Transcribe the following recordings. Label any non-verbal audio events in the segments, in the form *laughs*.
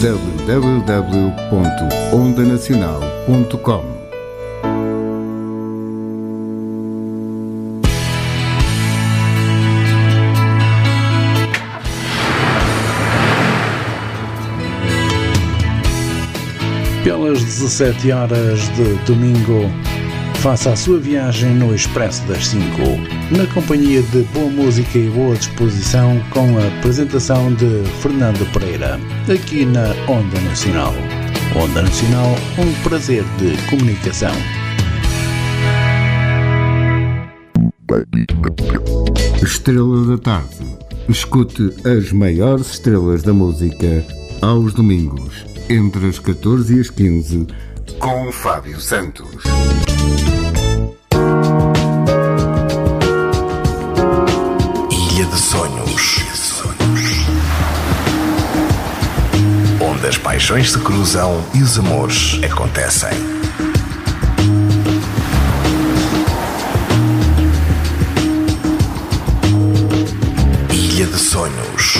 www.ondanacional.com Pelas 17 horas de domingo, faça a sua viagem no Expresso das 5, na companhia de boa música e boa disposição, com a apresentação de Fernando Pereira, aqui na Onda Nacional. Onda Nacional, um prazer de comunicação. Estrela da Tarde. Escute as maiores estrelas da música aos domingos, entre as 14 e as 15, com Fábio Santos. De Sonhos. Onde as paixões se cruzam e os amores acontecem. Ilha de Sonhos.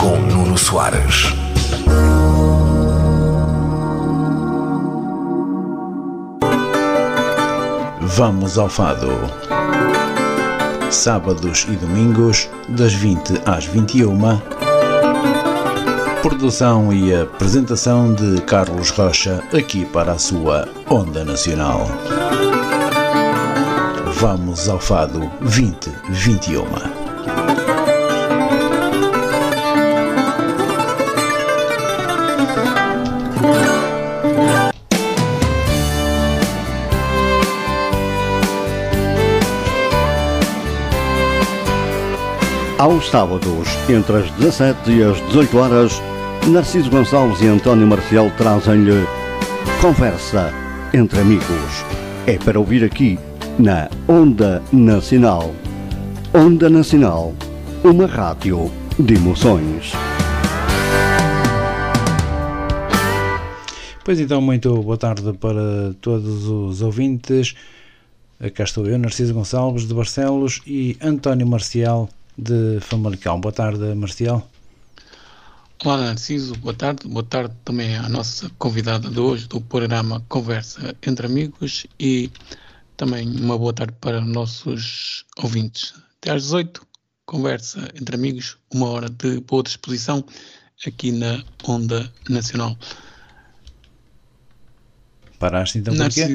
Com Nuno Soares. Vamos ao Fado. Sábados e domingos, das 20 às 21. Produção e apresentação de Carlos Rocha, aqui para a sua Onda Nacional. Vamos ao Fado 2021. Aos sábados, entre as 17 e as 18 horas, Narciso Gonçalves e António Marcial trazem-lhe Conversa entre Amigos. É para ouvir aqui, na Onda Nacional. Onda Nacional, uma rádio de emoções. Pois então, muito boa tarde para todos os ouvintes. Cá estou eu, Narciso Gonçalves de Barcelos e António Marcial de Famalicão. Boa tarde, Marcial. Olá, Narciso. Boa tarde. Boa tarde também à nossa convidada de hoje do programa Conversa entre Amigos e também uma boa tarde para os nossos ouvintes. Até às 18, Conversa entre Amigos, uma hora de boa disposição aqui na Onda Nacional. Paraste então porquê?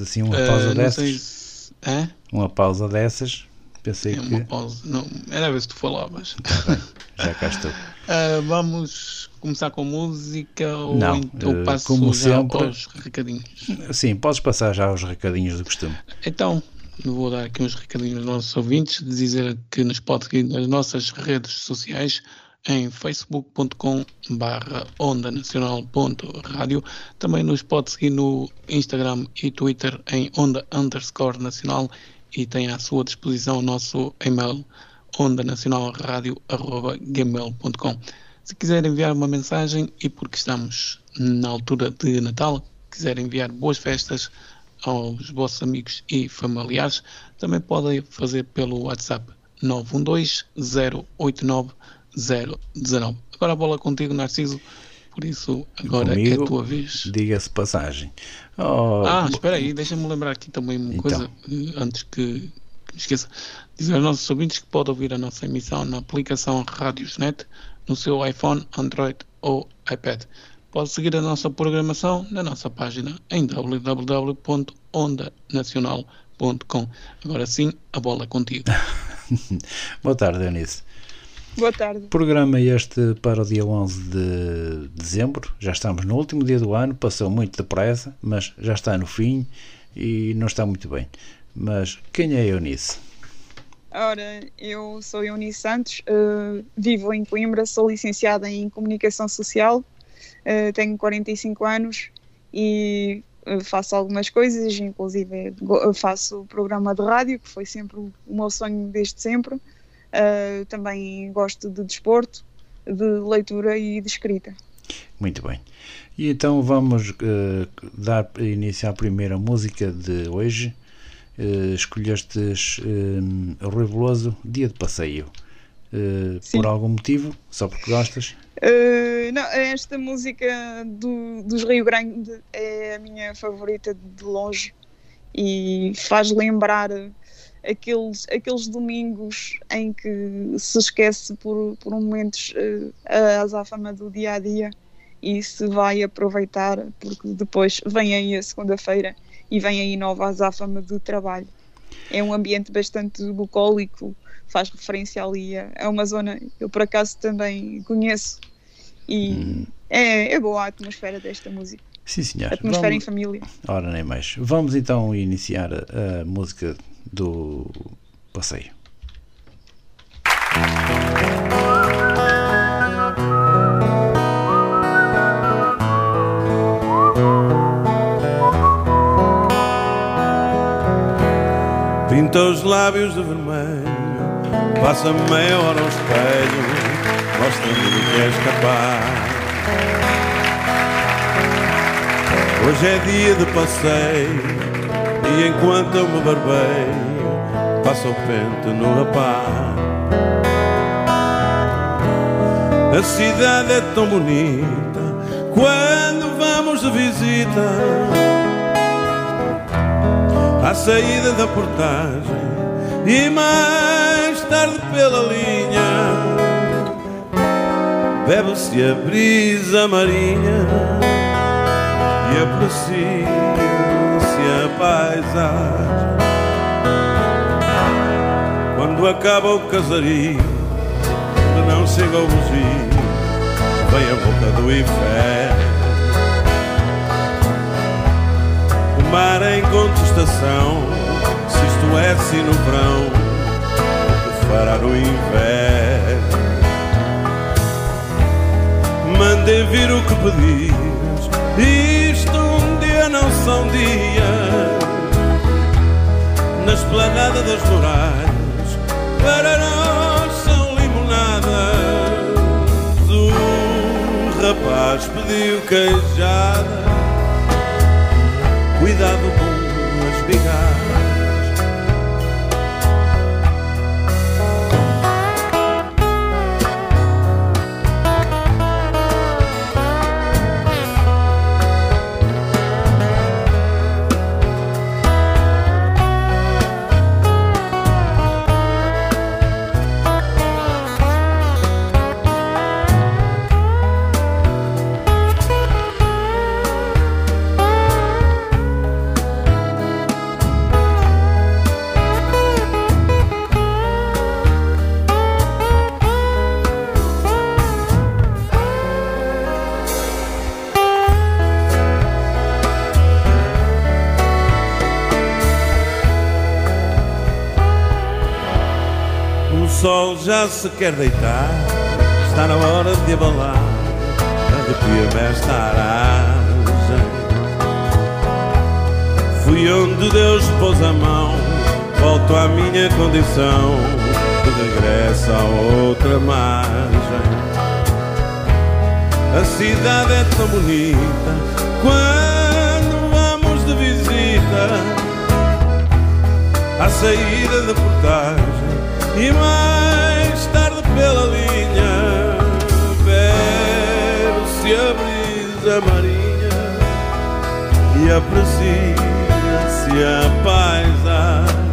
Assim, uma pausa uh, dessas? Se, é? Uma pausa dessas? Pensei é que... uma pausa. Não, era a ver se tu falavas. *laughs* Já cá estou. Uh, *laughs* vamos começar com música ou, Não, então uh, passo como já sempre- aos recadinhos? Sim, podes passar já aos recadinhos do costume. Então, vou dar aqui uns recadinhos aos nossos ouvintes, dizer que nos pode seguir nas nossas redes sociais em facebook.com barra onda nacional.rádio. Também nos pode seguir no Instagram e Twitter em onda underscore nacional e tem à sua disposição o nosso e-mail onda gmail.com. Se quiser enviar uma mensagem e porque estamos na altura de Natal, quiser enviar boas festas aos vossos amigos e familiares, também podem fazer pelo WhatsApp 912-089-019. Agora a bola contigo, Narciso, por isso agora é Comigo, a tua vez. Diga-se passagem. Oh, Ah, espera aí, deixa-me lembrar aqui também uma Então. coisa, eh, antes que, que me esqueça. Dizer aos nossos ouvintes que pode ouvir a nossa emissão na aplicação Radiosnet, no seu iPhone, Android ou iPad. Pode seguir a nossa programação na nossa página em www.ondanacional.com. Agora sim, a bola é contigo. *laughs* Boa tarde, Eunice. Boa tarde. Programa este para o dia 11 de dezembro. Já estamos no último dia do ano, passou muito depressa, mas já está no fim e não está muito bem. Mas quem é Eunice? Ora, eu sou Eunice Santos, eh, vivo em Coimbra, sou licenciada em Comunicação Social, eh, tenho 45 anos e eh, faço algumas coisas, inclusive faço o programa de rádio, que foi sempre o meu sonho desde sempre. Eh, também gosto de desporto, de leitura e de escrita. Muito bem. E então vamos eh, dar início à primeira música de hoje. Eh, escolhestes Veloso, Dia de Passeio. Por algum motivo? Só porque gostas? Uh, não, esta música do, dos Rio Grande é a minha favorita de longe e faz lembrar aqueles, aqueles domingos em que se esquece por, por momentos uh, a azáfama do dia a dia e se vai aproveitar porque depois vem aí a segunda-feira e vem aí nova azáfama do trabalho. É um ambiente bastante bucólico, faz referência ali a, a uma zona que eu por acaso também conheço e hum. é, é boa a atmosfera desta música. Sim, senhor. Atmosfera Vamos... em família. Ora, nem mais. Vamos então iniciar a música do passeio. Pinta os lábios de vermelho, passa meia hora ao espelho, mostra-me do que és capaz. Hoje é dia de passeio e enquanto eu me barbeio Passa o pente no rapaz. A cidade é tão bonita Quando vamos de visita À saída da portagem E mais tarde pela linha Bebe-se a brisa marinha E aprecia a paisagem. Quando acaba o casario, quando não chega o bugio, vem a boca do inferno. O mar em contestação, se isto é assim no verão, o que fará no inverno? Mandei vir o que pedis não são dias na esplanada das rurais. Para nós são limonadas. O rapaz pediu queijada. Cuidado com as bigadas já se quer deitar, está na hora de abalar, arrepia-me esta aragem. Fui onde Deus pôs a mão, volto à minha condição, de regresso a outra margem. A cidade é tão bonita, quando vamos de visita, à saída da portagem e mais brisa marinha e aprecia-se a paisagem.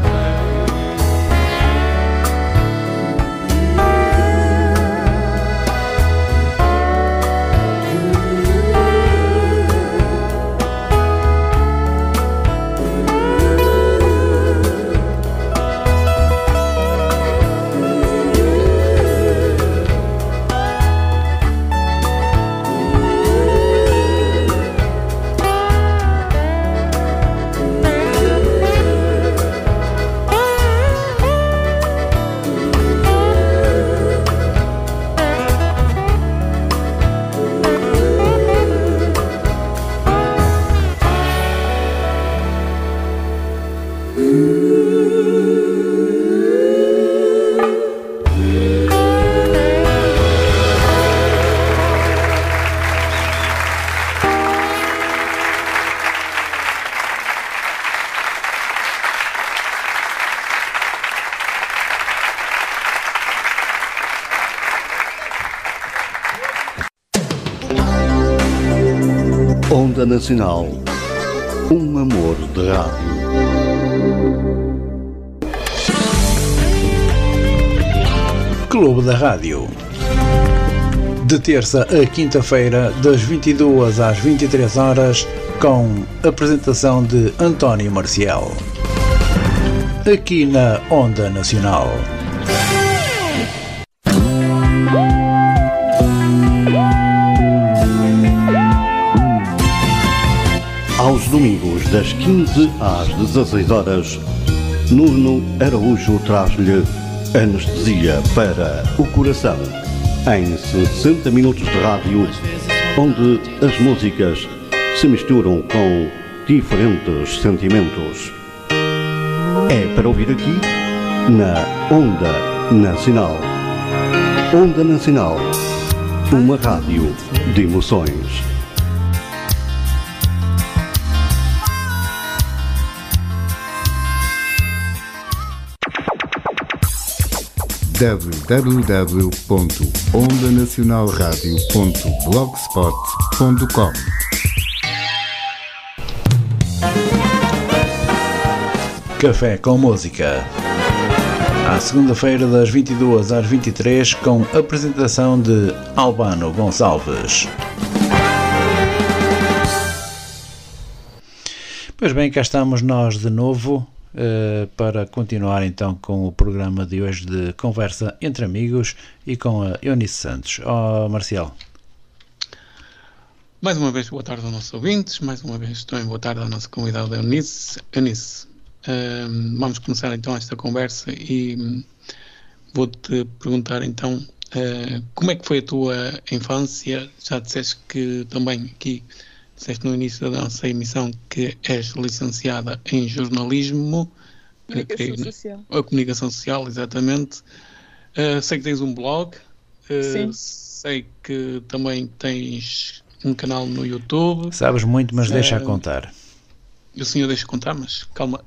Onda Nacional. Um amor de rádio. Clube da Rádio. De terça a quinta-feira, das 22 às 23 horas, com apresentação de António Marcial. Aqui na Onda Nacional. Domingos, das 15 às 16 horas, Nuno Araújo traz-lhe anestesia para o coração. Em 60 minutos de rádio, onde as músicas se misturam com diferentes sentimentos. É para ouvir aqui na Onda Nacional. Onda Nacional, uma rádio de emoções. www.ondanacionalradio.blogspot.com Café com Música. À segunda-feira, das 22 às 23, com apresentação de Albano Gonçalves. Pois bem, cá estamos nós de novo uh, para continuar então com o programa de hoje de conversa entre amigos e com a Eunice Santos. Oh, Marcial. Mais uma vez, boa tarde aos nossos ouvintes. Mais uma vez, também boa tarde à nossa convidada Eunice. Eunice, uh, vamos começar então esta conversa e um, vou-te perguntar então uh, como é que foi a tua infância? Já disseste que também aqui disseste no início da nossa emissão que és licenciada em jornalismo. Comunicação uh, social. A comunicação social, exatamente. Uh, sei que tens um blog. Sim. Sei que também tens um canal no YouTube. Sabes muito, mas deixa a contar. O senhor deixa contar, mas calma.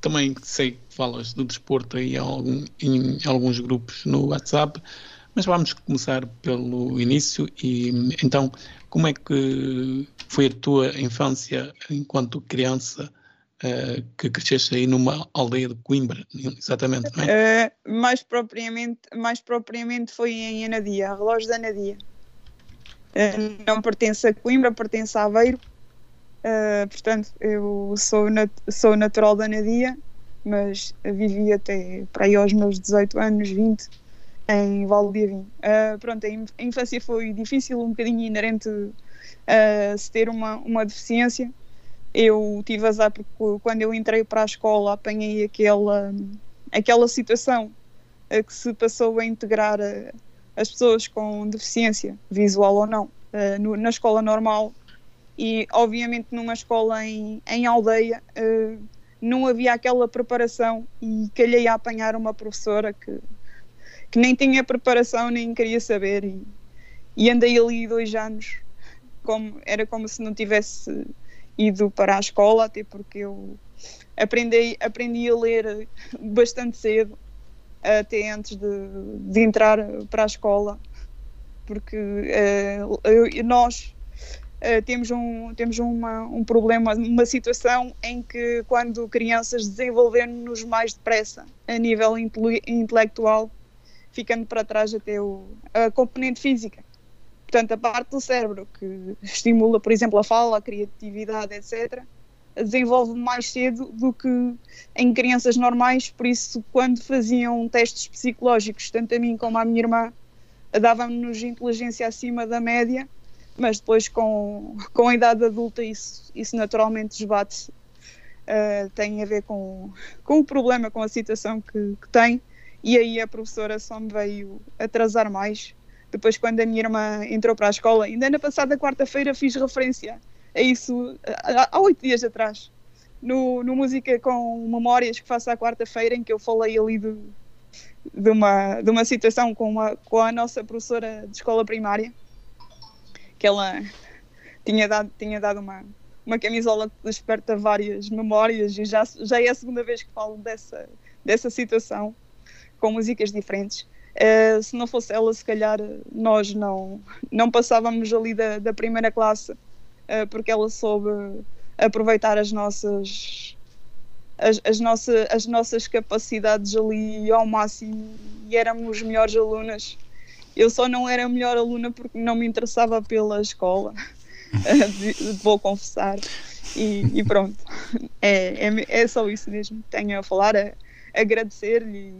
também sei que falas do desporto aí em, algum, em alguns grupos no WhatsApp, mas vamos começar pelo início e então como é que foi a tua infância enquanto criança uh, que cresceste aí numa aldeia de Coimbra, exatamente, não é? Uh, mais, propriamente, mais propriamente foi em Anadia, relógio da Anadia. Uh, não pertence a Coimbra, pertence a Aveiro. portanto, eu sou, nat sou natural da Anadia, mas vivi até para aí aos meus 18 anos, 20 em Valdiavim. Uh, pronto, a infância foi difícil, um bocadinho inerente a uh, se ter uma, uma deficiência. Eu tive azar porque quando eu entrei para a escola apanhei aquela, aquela situação uh, que se passou a integrar as pessoas com deficiência, visual ou não, no, na escola normal. E, obviamente, numa escola em, em aldeia, não havia aquela preparação e calhei a apanhar uma professora que que nem tinha preparação, nem queria saber. E, e andei ali dois anos, como, era como se não tivesse ido para a escola, até porque eu aprendi, aprendi a ler bastante cedo, até antes de, de entrar para a escola, porque uh, eu, nós uh, temos, um, temos uma, um problema, uma situação em que quando crianças desenvolvemos-nos mais depressa a nível intelectual, ficando para trás até o, a componente física. Portanto, a parte do cérebro que estimula, por exemplo, a fala, a criatividade, etc., desenvolve mais cedo do que em crianças normais. Por isso, quando faziam testes psicológicos, tanto a mim como à minha irmã, davam-nos inteligência acima da média, mas depois, com, com a idade adulta, isso, isso naturalmente esbate-se. Uh, tem a ver com, com o problema, com a situação que, que tem e aí a professora só me veio atrasar mais. Depois, quando a minha irmã entrou para a escola, ainda na passada quarta-feira fiz referência a isso há oito dias atrás, no, no Música com Memórias que faço à quarta-feira, em que eu falei ali de, de, uma, de uma situação com, uma, com a nossa professora de escola primária, que ela tinha dado, tinha dado uma, uma camisola que desperta várias memórias e já, já é a segunda vez que falo dessa, dessa situação com músicas diferentes. Uh, se não fosse ela, se calhar nós não, não passávamos ali da, da primeira classe uh, porque ela soube aproveitar as nossas as, as, nossa, as nossas capacidades ali ao máximo e éramos melhores alunas. Eu só não era melhor aluna porque não me interessava pela escola, *laughs* vou confessar. E, e pronto, é, é, é, só isso mesmo. Tenho a falar, a, agradecer-lhe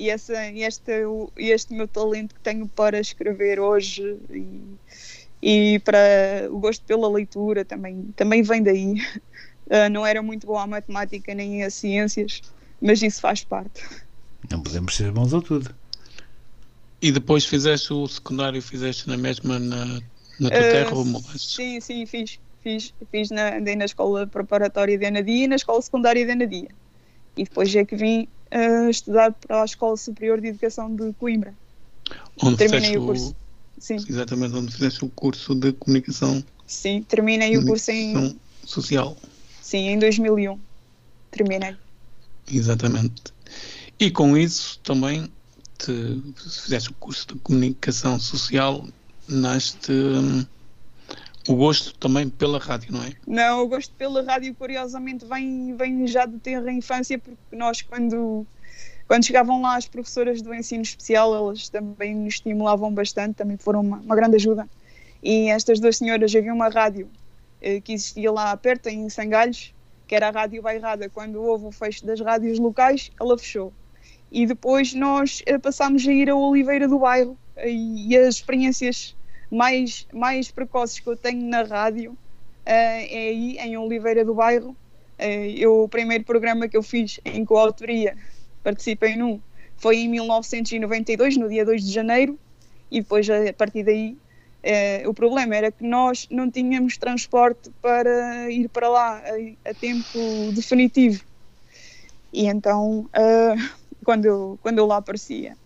e, essa, este, este meu talento que tenho para escrever hoje e, e para o gosto pela leitura também, também vem daí. Uh, *laughs* não era muito boa a matemática nem a ciências, mas isso faz parte. Não podemos ser bons a tudo. E depois fizeste o secundário, fizeste na mesma na, na tua uh, terra ou mudaste? Sim, sim, fiz. Fiz, fiz na, andei na escola preparatória de Anadia e na escola secundária de Anadia. E depois é que vim uh, estudar para a Escola Superior de Educação de Coimbra. Onde terminei o curso. Sim. Exatamente, onde fizeste o curso de comunicação. Sim, terminei o curso em. Social. Sim, em 2001. Terminei. Exatamente. E com isso também te, fizeste o curso de comunicação social, nasce hum, o gosto também pela rádio, não é? Não, o gosto pela rádio, curiosamente, vem, vem já de ter a infância, porque nós, quando, quando chegavam lá as professoras do ensino especial, elas também nos estimulavam bastante, também foram uma, uma grande ajuda. E estas duas senhoras havia uma rádio eh, que existia lá perto, em Sangalhos, que era a Rádio Bairrada. Quando houve o fecho das rádios locais, ela fechou. E depois nós eh, passámos a ir a Oliveira do Bairro e, e as experiências mais, mais precoces que eu tenho na rádio uh, é aí, em Oliveira do Bairro. Uh, eu, o primeiro programa que eu fiz em coautoria, participei num, foi em 1992, no dia 2 de janeiro, e depois a partir daí uh, o problema era que nós não tínhamos transporte para ir para lá a, a tempo definitivo. E então, *laughs* quando, eu, quando eu lá aparecia,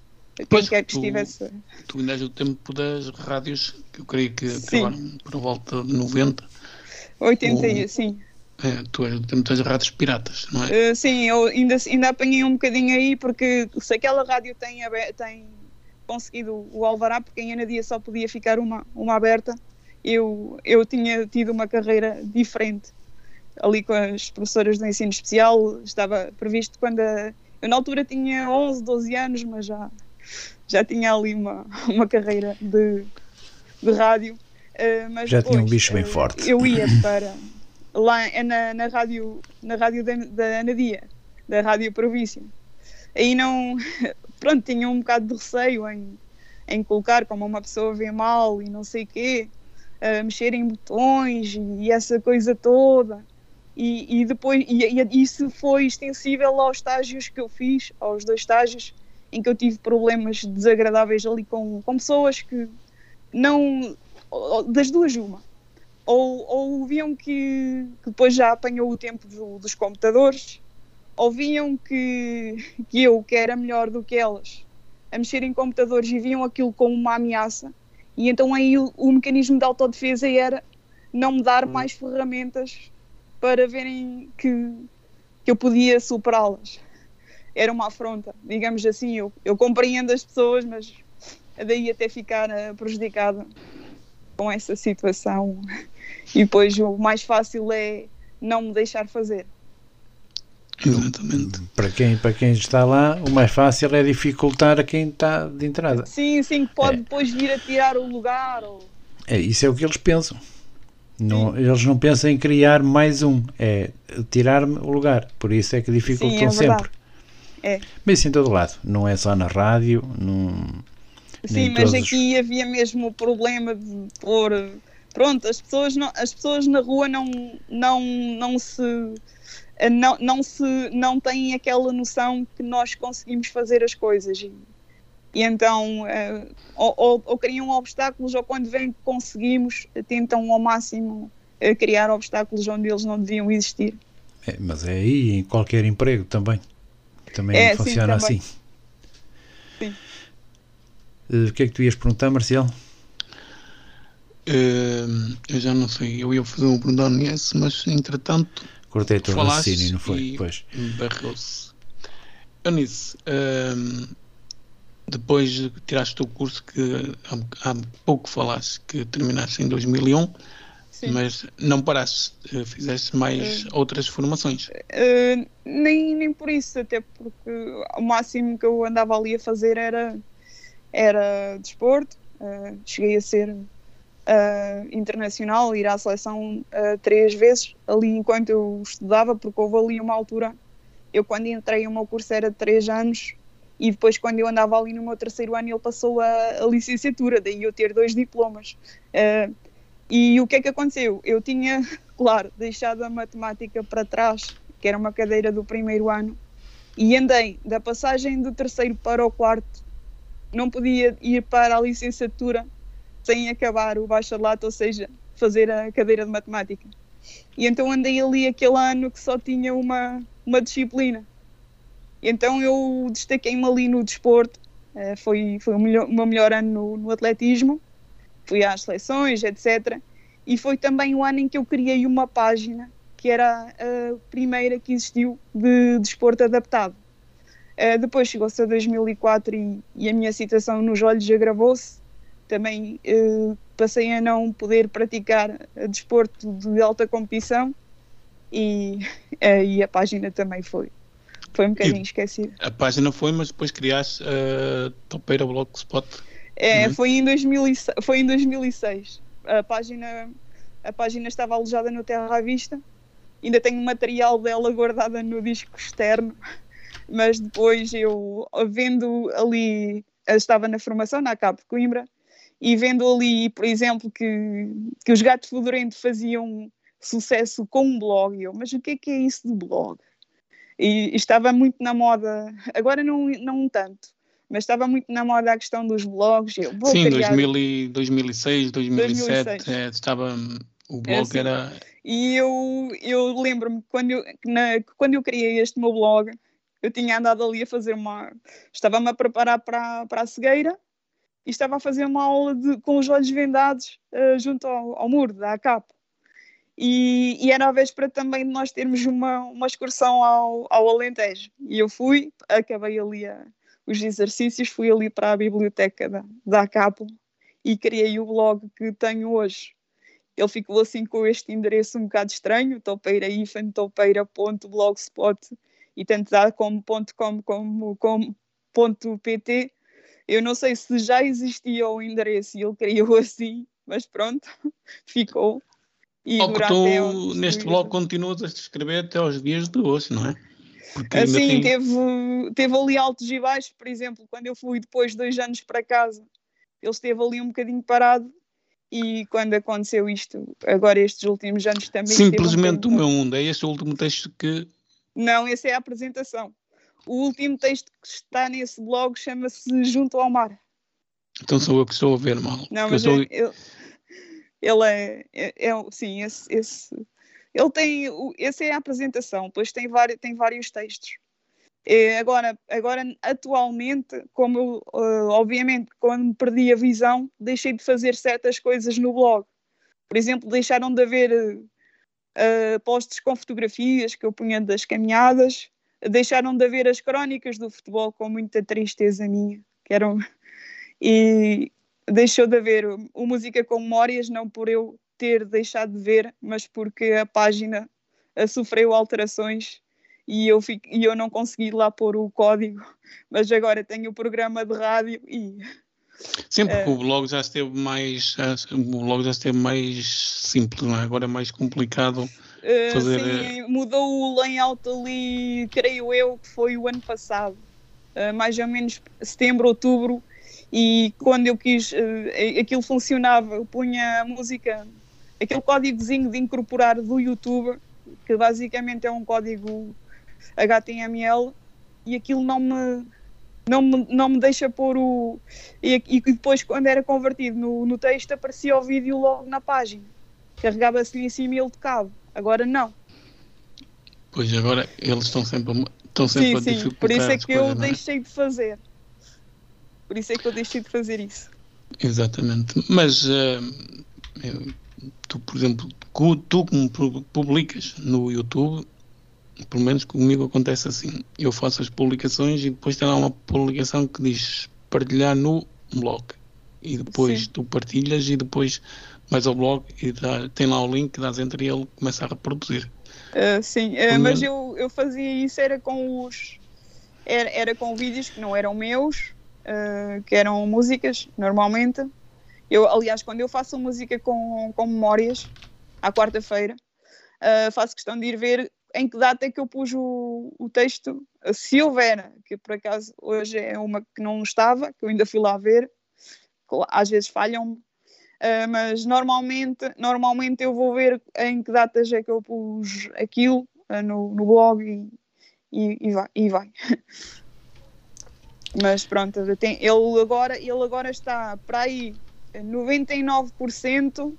Pois, quer que tu, estivesse. Tu ainda és o tempo das rádios, que eu creio que acabaram por volta de 90. 80, ou, sim. É, tu és o tempo das rádios piratas, não é? Uh, sim, eu ainda, ainda apanhei um bocadinho aí, porque se aquela rádio tem, tem conseguido o Alvará, porque em Anadia só podia ficar uma, uma aberta, eu, eu tinha tido uma carreira diferente. Ali com as professoras do ensino especial, estava previsto quando. A, eu na altura tinha 11, 12 anos, mas já já tinha ali uma, uma carreira de, de rádio. Uh, mas já tinha um bicho bem uh, forte. Eu ia *coughs* para lá é na, na rádio, na rádio da, da Anadia, da Rádio Província. Aí não, *laughs* pronto, tinha um bocado de receio em, em colocar como uma pessoa vê mal e não sei o quê, mexer em botões e, e essa coisa toda. E, e depois e, e, isso foi extensível aos estágios que eu fiz, aos dois estágios em que eu tive problemas desagradáveis ali com, com pessoas que não. das duas, uma. Ou, ou viam que, que depois já apanhou o tempo do, dos computadores, ou viam que, que eu, que era melhor do que elas, a mexer em computadores e viam aquilo como uma ameaça, e então aí o, o mecanismo de autodefesa era não me dar mais ferramentas para verem que, que eu podia superá-las era uma afronta, digamos assim. Eu, eu compreendo as pessoas, mas daí até ficar uh, prejudicada com essa situação. E depois o mais fácil é não me deixar fazer. Exatamente. Para quem, para quem está lá, o mais fácil é dificultar a quem está de entrada. Sim, sim, que pode é. depois vir a tirar o lugar. Ou... É, isso é o que eles pensam. Não, eles não pensam em criar mais um, é tirar-me o lugar. Por isso é que dificultam sim, é sempre. É. Mas isso em todo lado, não é só na rádio. Num, Sim, mas aqui havia mesmo o problema de pôr. Pronto, as pessoas, não, as pessoas na rua não, não, não se. Não, não, se, não têm aquela noção que nós conseguimos fazer as coisas e, e então uh, ou, ou, ou, criam obstáculos ou quando veem que conseguimos tentam ao máximo uh, criar obstáculos onde eles não deviam existir. É, mas é aí em qualquer emprego também. Também é, funciona sim, também. assim. Sim. Uh, o que é que tu ias perguntar, Marcial? Uh, eu já não sei, eu ia fazer um pergunta ao Nies, mas entretanto. Cortei o raciocínio, não foi? Pois. Barrou-se. Eunice, uh, depois tiraste o curso que há, há pouco falaste que terminaste em 2001, Sim. Mas não paraste, eh, fizeste mais uh, outras formações? Uh, nem, nem por isso, até porque o máximo que eu andava ali a fazer era, era desporto. Uh, cheguei a ser internacional, ir à seleção três vezes ali enquanto eu estudava, porque houve ali uma altura. Eu, quando entrei, o meu curso era de três anos e depois, quando eu andava ali no meu terceiro ano, ele passou a, a licenciatura, daí eu ter dois diplomas. Uh, e o que é que aconteceu? Eu tinha, *laughs* claro, deixado a matemática para trás, que era uma cadeira do primeiro ano, e andei da passagem do terceiro para o quarto. Não podia ir para a licenciatura sem acabar o bacharelato, ou seja, fazer a cadeira de matemática. E então andei ali aquele ano que só tinha uma, uma disciplina. Então eu destaquei-me ali no desporto, uh, foi, foi o, melhor, o meu melhor ano no, no, atletismo, fui às seleções, etc. E foi também o ano em que eu criei uma página que era a primeira que existiu de desporto adaptado. Uh, depois chegou-se a 2004 e, e, a minha situação nos olhos agravou-se. Também uh, passei a não poder praticar desporto de alta competição e, *laughs* e a página também foi foi um bocadinho esquecido. A página foi, mas depois criaste a uh, Topeira Blogspot. É, foi em, 2006, foi em 2006. A página, a página estava alojada no Terra à Vista. Ainda tenho material dela guardada no disco externo. Mas depois eu, vendo ali, eu estava na formação na CAP de Coimbra, e vendo ali, por exemplo, que, que os gatos fedorentos faziam sucesso com um blog, eu, mas o que é que é isso de blog? E, estava muito na moda, agora não, não tanto, mas estava muito na moda a questão dos blogs. Eu vou Sim, criar... 2000 e 2006, 2007, 2006. É, estava, o blog é assim. era... E eu, eu lembro-me, quando eu, na, quando eu criei este meu blog, eu tinha andado ali a fazer uma... Estava-me a preparar para, para a cegueira e estava a fazer uma aula de, com os olhos vendados uh, junto ao, ao muro da ACAP. E, e, era a véspera também de nós termos uma, uma excursão ao, ao Alentejo. E eu fui, acabei ali a, os exercícios, fui ali para a biblioteca da, da Capo e criei o blog que tenho hoje. Ele ficou assim com este endereço um bocado estranho, topeira-topeira.blogspot e tanto dá como .com como, como .pt. Eu não sei se já existia o endereço e ele criou *laughs* assim, mas pronto, *laughs* ficou. E que tu, neste blog, continuas a escrever até aos dias de hoje, não é? Porque assim, tem... teve, teve ali altos e baixos, por exemplo, quando eu fui depois de dois anos para casa, ele esteve ali um bocadinho parado e quando aconteceu isto, agora estes últimos anos também. Simplesmente um o meu mundo, é esse o último texto que. Não, esse é a apresentação. O último texto que está nesse blog chama-se Junto ao Mar. Então sou eu que estou a ver mal. Não, mas eu, sou... eu, ele é, é, é sim, esse, esse, ele tem, essa é a apresentação, depois tem vários, tem vários textos. É, agora, agora, atualmente, como eu, uh, obviamente, quando perdi a visão, deixei de fazer certas coisas no blog. Por exemplo, deixaram de haver uh, posts com fotografias que eu punha das caminhadas, deixaram de haver as crónicas do futebol com muita tristeza minha, que eram. *laughs* E, deixou de haver o Música com Memórias, não por eu ter deixado de ver, mas porque a página sofreu alterações e eu, fico, e eu não consegui lá pôr o código, *laughs* mas agora tenho o programa de rádio e. Sempre que uh, o blog já esteve mais o blog já esteve mais simples, não é? agora é mais complicado uh, fazer. Sim, mudou o layout ali, creio eu, que foi o ano passado, mais ou menos setembro, outubro, e quando eu quis, aquilo funcionava, eu punha a música, aquele códigozinho de incorporar do YouTube, que basicamente é um código HTML, e aquilo não me, não me, não me deixa pôr o. E, e depois, quando era convertido no, no texto, aparecia o vídeo logo na página. Carregava-se em cima e ele tocava. Agora não. Pois agora eles estão sempre, estão sempre sim, a dificultar. Sim, por isso é que eu é? deixei de fazer. Por isso é que eu deixei de fazer isso. Exatamente. Mas uh, tu, por exemplo, tu como publicas no YouTube, pelo menos comigo acontece assim. Eu faço as publicações e depois tem lá uma publicação que diz partilhar no blog. e depois Sim. tu partilhas e depois vais ao blog e dá, tem lá o link, dás entre ele começa a reproduzir. Uh, sim, uh, mas eu, eu fazia isso era com os era, era com vídeos que não eram meus, uh, que eram músicas normalmente. Eu, aliás, quando eu faço música com, com memórias à quarta-feira, faço questão de ir ver em que data é que eu pus o, o texto, se houver, que por acaso hoje é uma que não estava, que eu ainda fui lá ver, às vezes falham-me, uh, mas normalmente, normalmente eu vou ver em que datas é que eu pus aquilo uh, no, no blog e, e, e, vai. E vai. *laughs* mas pronto, tem, ele, agora, ele agora está para aí 99% uh,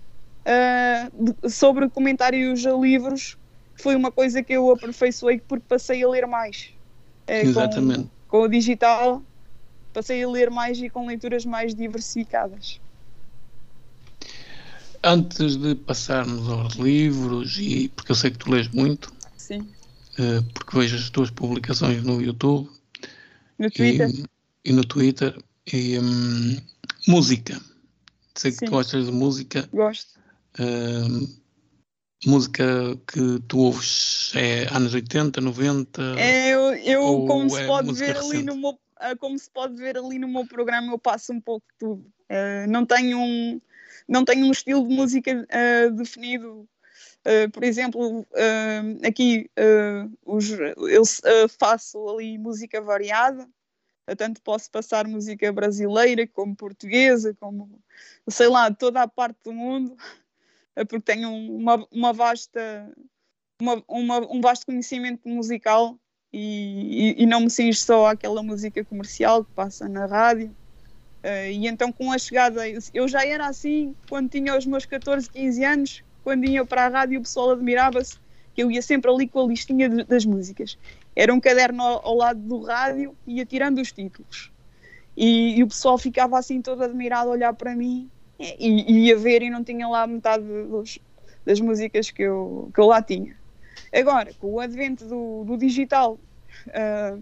de, sobre comentários a livros foi uma coisa que eu aperfeiçoei porque passei a ler mais. É, Exatamente. Com, com o digital, passei a ler mais e com leituras mais diversificadas. Antes de passarmos aos livros, e porque eu sei que tu lês muito, Sim. Uh, porque vejo as tuas publicações no YouTube, no Twitter e, e no Twitter, e um, música. Sei que Sim. tu gostas de música. Gosto. Uh, música que tu ouves é anos 80, 90? É, eu, eu como se é pode ver recente? ali no meu ah, como se pode ver ali no meu programa, eu passo um pouco de tudo. Uh, não tenho um não tenho um estilo de música uh, definido. Uh, por exemplo, aqui os, eu faço ali música variada, tanto posso passar música brasileira como portuguesa, como sei lá, toda a parte do mundo. É porque tenho uma, uma vasta, uma, uma, um vasto conhecimento musical e, e, e, não me cinge só àquela música comercial que passa na rádio. Uh, e então, com a chegada, eu já era assim quando tinha os meus 14, 15 anos, quando ia para a rádio, o pessoal admirava-se que eu ia sempre ali com a listinha de, das músicas. Era um caderno ao, ao, lado do rádio e ia tirando os títulos. E, e, o pessoal ficava assim todo admirado a olhar para mim e, e ia ver e não tinha lá metade dos, das músicas que eu, que eu lá tinha. Agora, com o advento do, do digital, uh,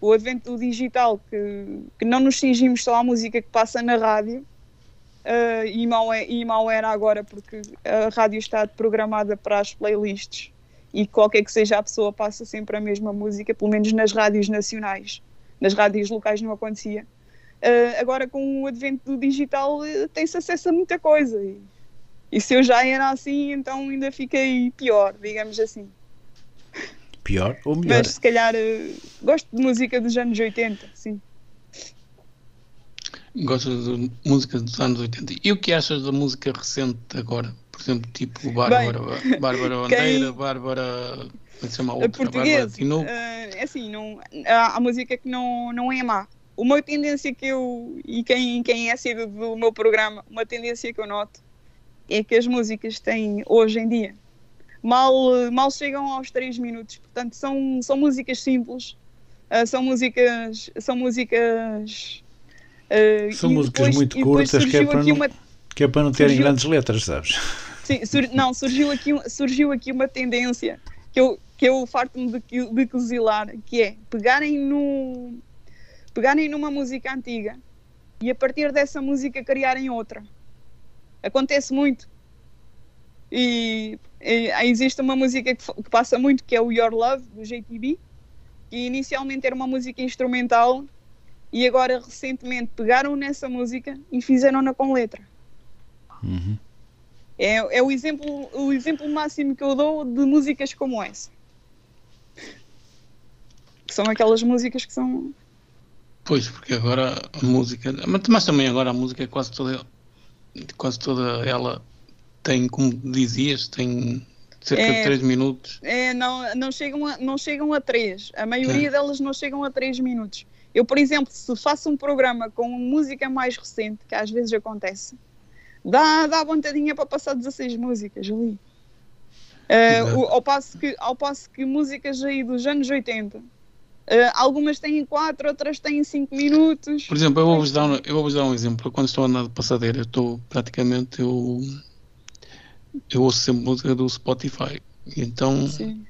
o advento do digital, que, que não nos cingimos só à música que passa na rádio, uh, e, mal é, e mal era agora, porque a rádio está programada para as playlists e qualquer que seja a pessoa passa sempre a mesma música, pelo menos nas rádios nacionais. Nas rádios locais não acontecia. Uh, agora, com o advento do digital, uh, tem-se acesso a muita coisa. E, e, se eu já era assim, então ainda fiquei pior, digamos assim. Pior ou melhor? Mas se calhar uh, gosto de música dos anos 80, sim. Gostas de música dos anos 80. E o que achas da música recente agora? Por exemplo, tipo Bárbara, Bem, Bárbara *laughs* Bandeira, quem... Bárbara. Como é se chama a outra? Português. Uh, é assim, não, há, há música que não, não é má uma tendência que eu, e quem, quem é sido do meu programa, uma tendência que eu noto é que as músicas têm, hoje em dia, mal, mal chegam aos 3 minutos. Portanto, são, são músicas simples, uh, são músicas. São músicas. Uh, são músicas depois, muito curtas que é, para não, uma, que é para não terem surgiu, grandes letras, sabes? Sim, sur, não, surgiu aqui, surgiu aqui uma tendência que eu, que eu farto-me de, de cozilar, que é pegarem no, pegarem numa música antiga e a partir dessa música criarem outra. Acontece muito. E, e existe uma música que, que, passa muito que é o Your Love do JTB, que inicialmente era uma música instrumental e agora recentemente pegaram nessa música e fizeram-na com letra. Uhum. É, é o, exemplo, o exemplo máximo que eu dou de músicas como essa. Que são aquelas músicas que são Pois, porque agora a música, mas também agora a música é quase toda, quase toda ela tem, como dizias, tem cerca é, de 3 minutos. É, não, não, chegam a, não chegam a 3. A maioria é. delas não chegam a 3 minutos. Eu, por exemplo, se faço um programa com música mais recente, que às vezes acontece, dá, dá vontadinha para passar 16 músicas ali. Uh, ao, passo que, ao passo que músicas aí dos anos 80 Uh, algumas têm 4, outras têm 5 minutos. Por exemplo, eu vou-vos dar, um, eu vou dar um exemplo. Quando estou a andar de passadeira, eu estou praticamente. Eu, eu ouço sempre música do Spotify. Então, Sim.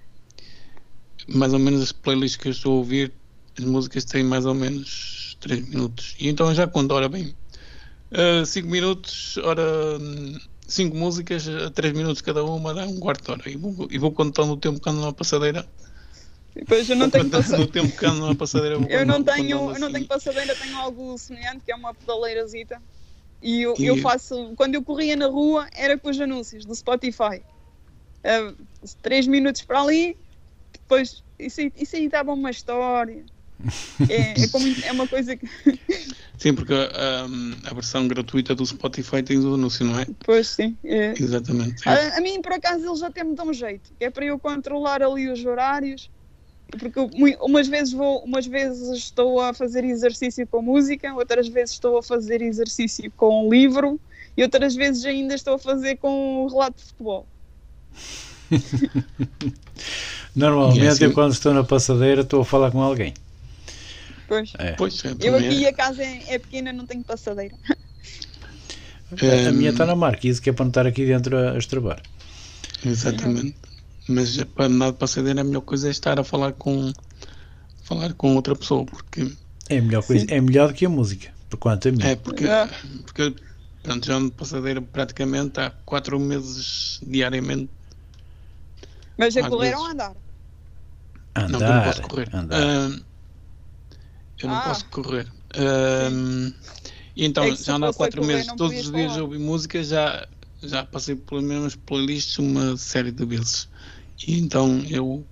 mais ou menos as playlists que eu estou a ouvir, as músicas têm mais ou menos 3 minutos. E então, já quando, ora bem, 5 uh, minutos, ora 5 músicas, 3 minutos cada uma, dá um quarto de hora. E vou, e vou contando o tempo que ando na passadeira. Depois eu não tenho passadeira. Tempo que ando na passadeira. eu não tenho, eu não tenho passadeira, tenho algo semelhante, que é uma pedaleirazita. E eu, e eu faço, quando eu corria na rua, era com os anúncios do Spotify. 3 uh, minutos para ali, depois isso, isso aí dava uma história. É, é, como, é uma coisa que. *laughs* Sim, porque um, a versão gratuita do Spotify tem o anúncio, não é? Pois sim. É. Exatamente. A, a, mim, por acaso, eles até me dão um jeito. É para eu controlar ali os horários. Porque umas vezes vou, umas vezes estou a fazer exercício com música, outras vezes estou a fazer exercício com livro e outras vezes ainda estou a fazer com um relato de futebol. *laughs* Normalmente, assim, eu quando estou na passadeira, estou a falar com alguém. Pois. É. pois eu aqui a casa é, é, pequena, não tenho passadeira. É, a minha está na marquise, que é para não estar aqui dentro a, a estrabar. Exatamente. Mas para andar de passadeira, a melhor coisa é estar a falar com falar com outra pessoa, porque é a melhor coisa, Sim. é melhor do que a música, por quanto a mim. É porque, é. porque pronto, já ando de passadeira praticamente há 4 meses diariamente. Mas a correr ou andar? Andar. Não, não posso correr. Andar. Uh, eu não ah. posso correr. Uh, e então, é já ando há 4 meses, todos os dias ouvi música, já, já passei pelas mesmas playlists uma série de vezes. E então eu,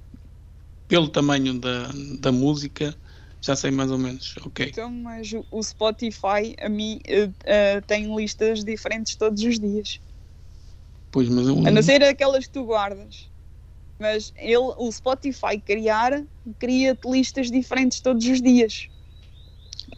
pelo tamanho da, da música, já sei mais ou menos, ok. Então, mas o Spotify a mim uh, uh, tem listas diferentes todos os dias. Pois, mas eu... A não ser aquelas que tu guardas. Mas ele, o Spotify criar, cria-te listas diferentes todos os dias.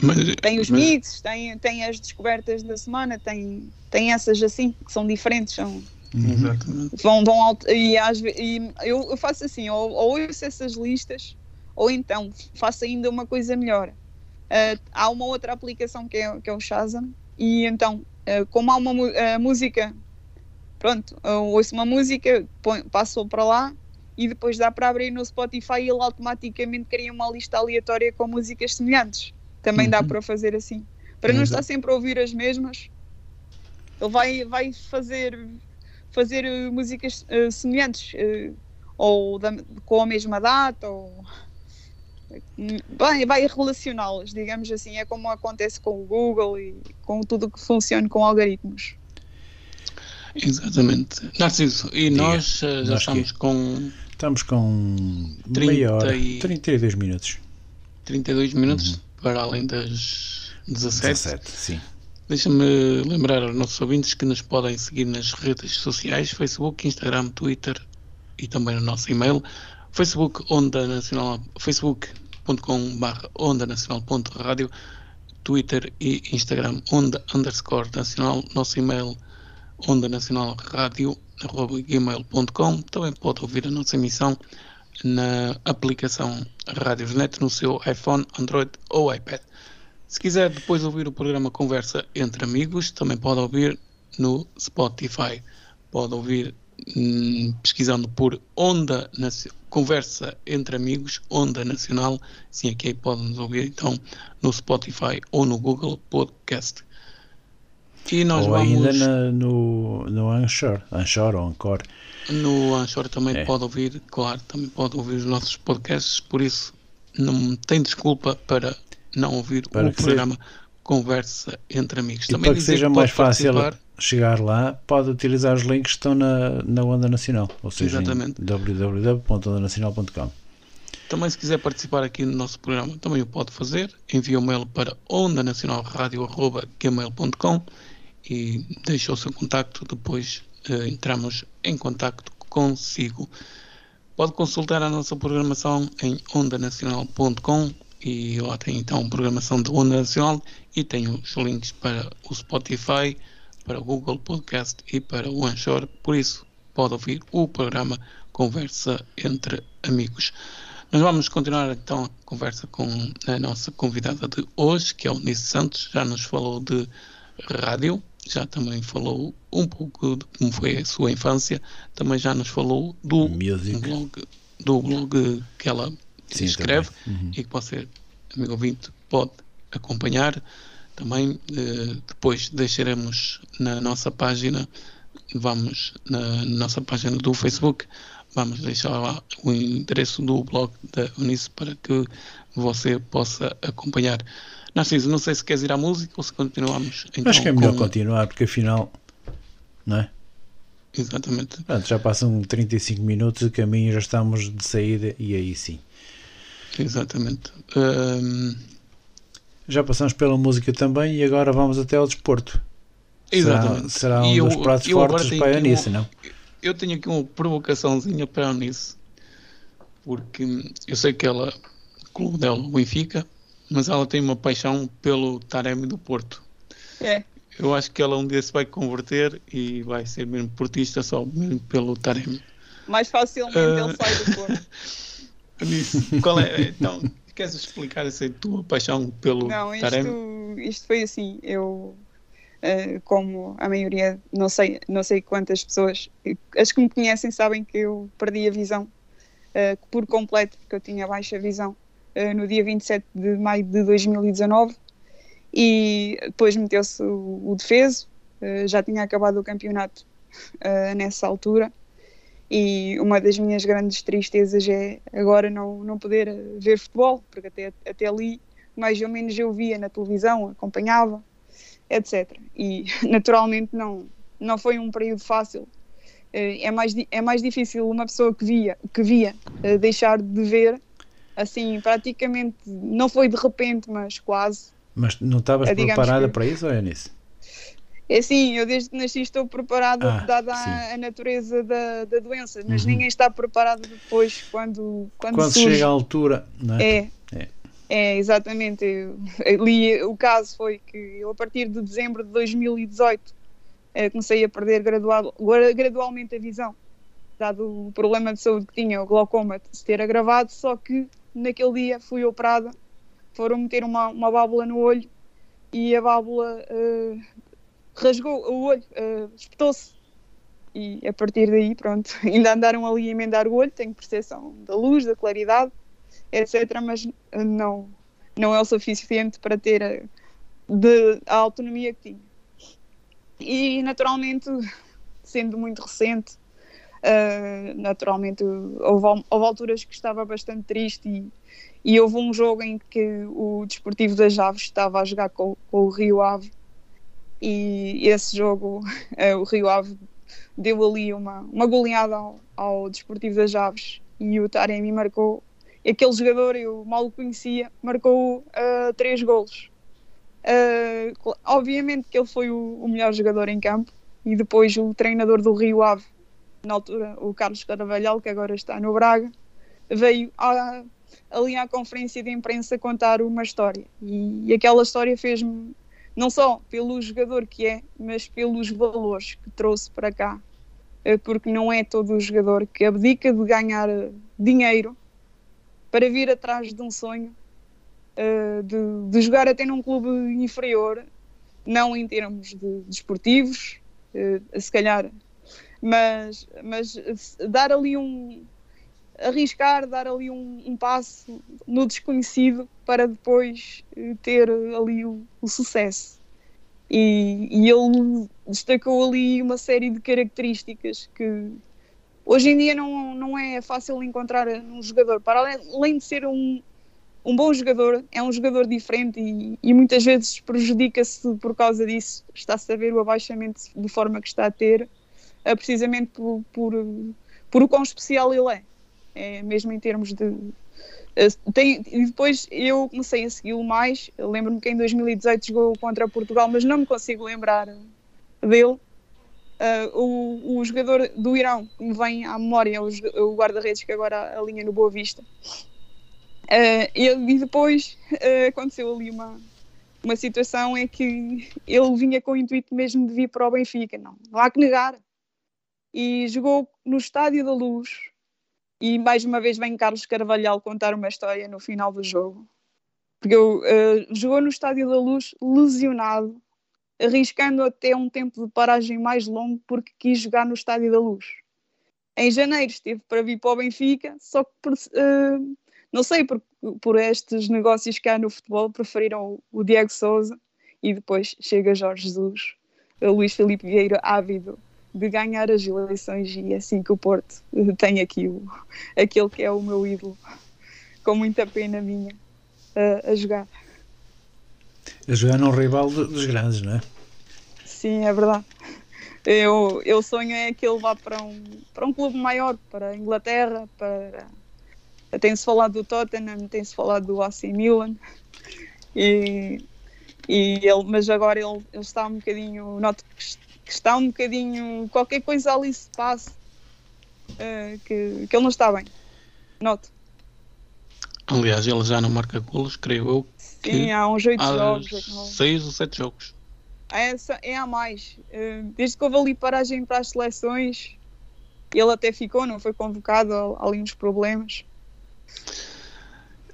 Mas, tem os mas... mixes, tem, tem as descobertas da semana, tem, tem essas assim, que são diferentes. São, Exatamente. Vão, vão alto, e, às, e eu, eu faço assim, ou, ou ouço essas listas, ou então faço ainda uma coisa melhor. Uh, há uma outra aplicação que é, que é o Shazam, e então, uh, como há uma uh, música, pronto, eu ouço uma música, põe, passo para lá, e depois dá para abrir no Spotify e ele automaticamente cria uma lista aleatória com músicas semelhantes. Também uhum. dá para fazer assim. Para não estar sempre a ouvir as mesmas, ele vai, vai fazer, fazer uh, músicas uh, semelhantes, uh, ou da, com a mesma data, ou vai, vai relacioná-las, digamos assim. É como acontece com o Google e com tudo que funciona com algoritmos. Exatamente. Narciso, e Diga. nós uh, já nós estamos que... com. Estamos com 30 meia hora, e... 32 minutos. 32 minutos, uhum. Para além das 17. 17, sim. Deixa-me lembrar aos nossos ouvintes que nos podem seguir nas redes sociais, Facebook, Instagram, Twitter e também no nosso e-mail, Facebook Onda Nacional, facebook.com onda nacional.radio, Twitter e Instagram Onda underscore nacional, nosso e-mail onda nacional gmail.com também pode ouvir a nossa emissão na aplicação Radiosnet no seu iPhone, Android ou iPad. Se quiser depois ouvir o programa Conversa entre Amigos, também pode ouvir no Spotify. Pode ouvir hum, pesquisando por Onda Conversa entre Amigos, Onda Nacional. Sim, aqui pode nos ouvir então no Spotify ou no Google Podcast. E nós ou vamos... ainda na, no, no Anchor, Anchor ou Anchor. No Anchor também é. pode ouvir, claro, também pode ouvir os nossos podcasts, por isso não tem desculpa para não ouvir para o programa seja... Conversa entre Amigos. E Também para que seja que mais fácil chegar lá, pode utilizar os links que estão na, na Onda Nacional, ou seja, www.ondanacional.com. Também, se quiser participar aqui no nosso programa, também o pode fazer. Envia um mail para ondanacionalradio.gmail.com e deixa o seu contacto. Depois uh, entramos em contacto consigo. Pode consultar a nossa programação em ondanacional.com e lá tem então programação de onda nacional e tem os links para o Spotify, para o Google Podcast e para o Anchor, por isso pode ouvir o programa Conversa entre Amigos. Nós vamos continuar então a conversa com a nossa convidada de hoje, que é o Nice Santos, já nos falou de rádio, já também falou um pouco de como foi a sua infância, também já nos falou do Music. blog, do blog que ela Sim, escreve uhum. e que você, amigo ouvinte, pode acompanhar. também. depois deixaremos na nossa página, vamos na nossa página do Facebook, vamos deixar lá o endereço do blog da Unice para que você possa acompanhar. Narciso, não sei se queres ir à música ou se continuamos. Então, Acho que é melhor com... continuar, porque afinal, não é? Exatamente. Pronto, já passam 35 minutos de caminho, já estamos de saída e aí sim. Exatamente. Um... Já passamos pela música também e agora vamos até ao desporto. Exatamente. Será, será um dos pratos fortes para a Eunice, não? Eu tenho aqui uma provocaçãozinha para a Eunice, porque eu sei que ela, o clube dela, o Benfica, mas ela tem uma paixão pelo Taremi do Porto. É. Eu acho que ela um dia se vai converter e vai ser mesmo portista só mesmo pelo Taremi. Mais facilmente uh... ele sai do Porto. *laughs* Nisso, qual é? Então, queres explicar essa tua paixão pelo não, isto, Taremi? Isto foi assim, eu Uh, como a maioria, não sei, não sei quantas pessoas, as que me conhecem sabem que eu perdi a visão uh, por completo, porque eu tinha baixa visão no dia 27 de maio de 2019 e depois meteu-se o, o, defeso, já tinha acabado o campeonato nessa altura e uma das minhas grandes tristezas é agora não, não poder ver futebol, porque até, até ali mais ou menos eu via na televisão, acompanhava etc. E *laughs* naturalmente não, não foi um período fácil. Eh, é mais, é mais difícil uma pessoa que via, que via eh, deixar de ver, assim, praticamente, não foi de repente, mas quase. Mas não estavas eh, preparada que... para isso, ou é nisso? É assim, eu desde que nasci estou preparada, ah, dada a, a, natureza da, da doença, mas uhum. ninguém está preparado depois quando, quando, quando surge. chega a altura. Não é? é. é. É, exatamente. Eu, li, o caso foi que eu, a partir de dezembro de 2018, eh, comecei a perder gradual, gradualmente a visão, dado o problema de saúde que tinha, o glaucoma se ter agravado. Só que naquele dia fui operada, foram meter uma, uma válvula no olho e a válvula uh, rasgou o olho, uh, espetou-se. E a partir daí, pronto, *laughs* ainda andaram ali a emendar o olho, tenho percepção da luz, da claridade etc. Mas eh, não, não é o suficiente para ter a, de, a autonomia que tinha. E naturalmente, *laughs* sendo muito recente, uh, naturalmente houve, houve, alturas que estava bastante triste e, e, houve um jogo em que o Desportivo das Aves estava a jogar com, com o Rio Ave e esse jogo uh, *laughs* o Rio Ave deu ali uma, uma goleada ao, ao Desportivo das Aves e o Taremi marcou aquele jogador, eu mal o conhecia, marcou uh, três golos. Uh, obviamente que ele foi o, o, melhor jogador em campo e depois o treinador do Rio Ave, na altura o Carlos Caravalhal, que agora está no Braga, veio ali à conferência de imprensa contar uma história. E, e aquela história fez-me não só pelo jogador que é, mas pelos valores que trouxe para cá, uh, porque não é todo o jogador que abdica de ganhar dinheiro para vir atrás de um sonho uh, de, de, jogar até num clube inferior, não em termos de desportivos, de se calhar, mas, mas dar ali um arriscar, dar ali um, um passo no desconhecido para depois uh, ter ali o, o sucesso. E, e, ele destacou ali uma série de características que, Hoje em dia não, não é fácil encontrar um jogador, para além de ser um, um bom jogador, é um jogador diferente e, e muitas vezes prejudica-se por causa disso. Está-se a ver o abaixamento de forma que está a ter, é precisamente por, por, por o quão especial ele é. É mesmo em termos de. Eh, tem, e depois eu comecei a segui-lo mais. Lembro-me que em 2018 jogou contra Portugal, mas não me consigo lembrar dele. Uh, o, o, jogador do Irão que me vem à memória é o, o guarda-redes que agora alinha no Boa Vista. Uh, e, e, depois uh, aconteceu ali uma, uma situação em que ele vinha com o intuito mesmo de vir para o Benfica. Não, não há que negar. E jogou no Estádio da Luz. E mais uma vez vem Carlos Carvalhal contar uma história no final do jogo. Porque eu, jogou no Estádio da Luz lesionado arriscando até um tempo de paragem mais longo porque quis jogar no Estádio da Luz. Em janeiro esteve para vir para o Benfica, só que por, uh, não sei, por, por estes negócios que há no futebol, preferiram o, o Diego Souza e depois chega Jorge Jesus, Luís Filipe Vieira ávido de ganhar as eleições e é assim que o Porto *laughs* tem aqui o, aquele que é o meu ídolo, com muita pena minha, a, a jogar. A jogar num rival dos grandes, não é? Sim, é verdade. Eu, eu sonho é que ele vá para um, para um clube maior, para a Inglaterra, para... Tem-se falado do Tottenham, tem-se falado do AC Milan, e, e ele, mas agora ele, ele está um bocadinho, noto que está um bocadinho, qualquer coisa ali se passa, uh, que, que ele não está bem, noto. Aliás, ele já não marca golos, creio eu. Sim, há uns oito jogos. Seis ou sete jogos. É, é a mais. Uh, desde que houve ali paragem para as seleções, ele até ficou, não foi convocado, ali uns problemas.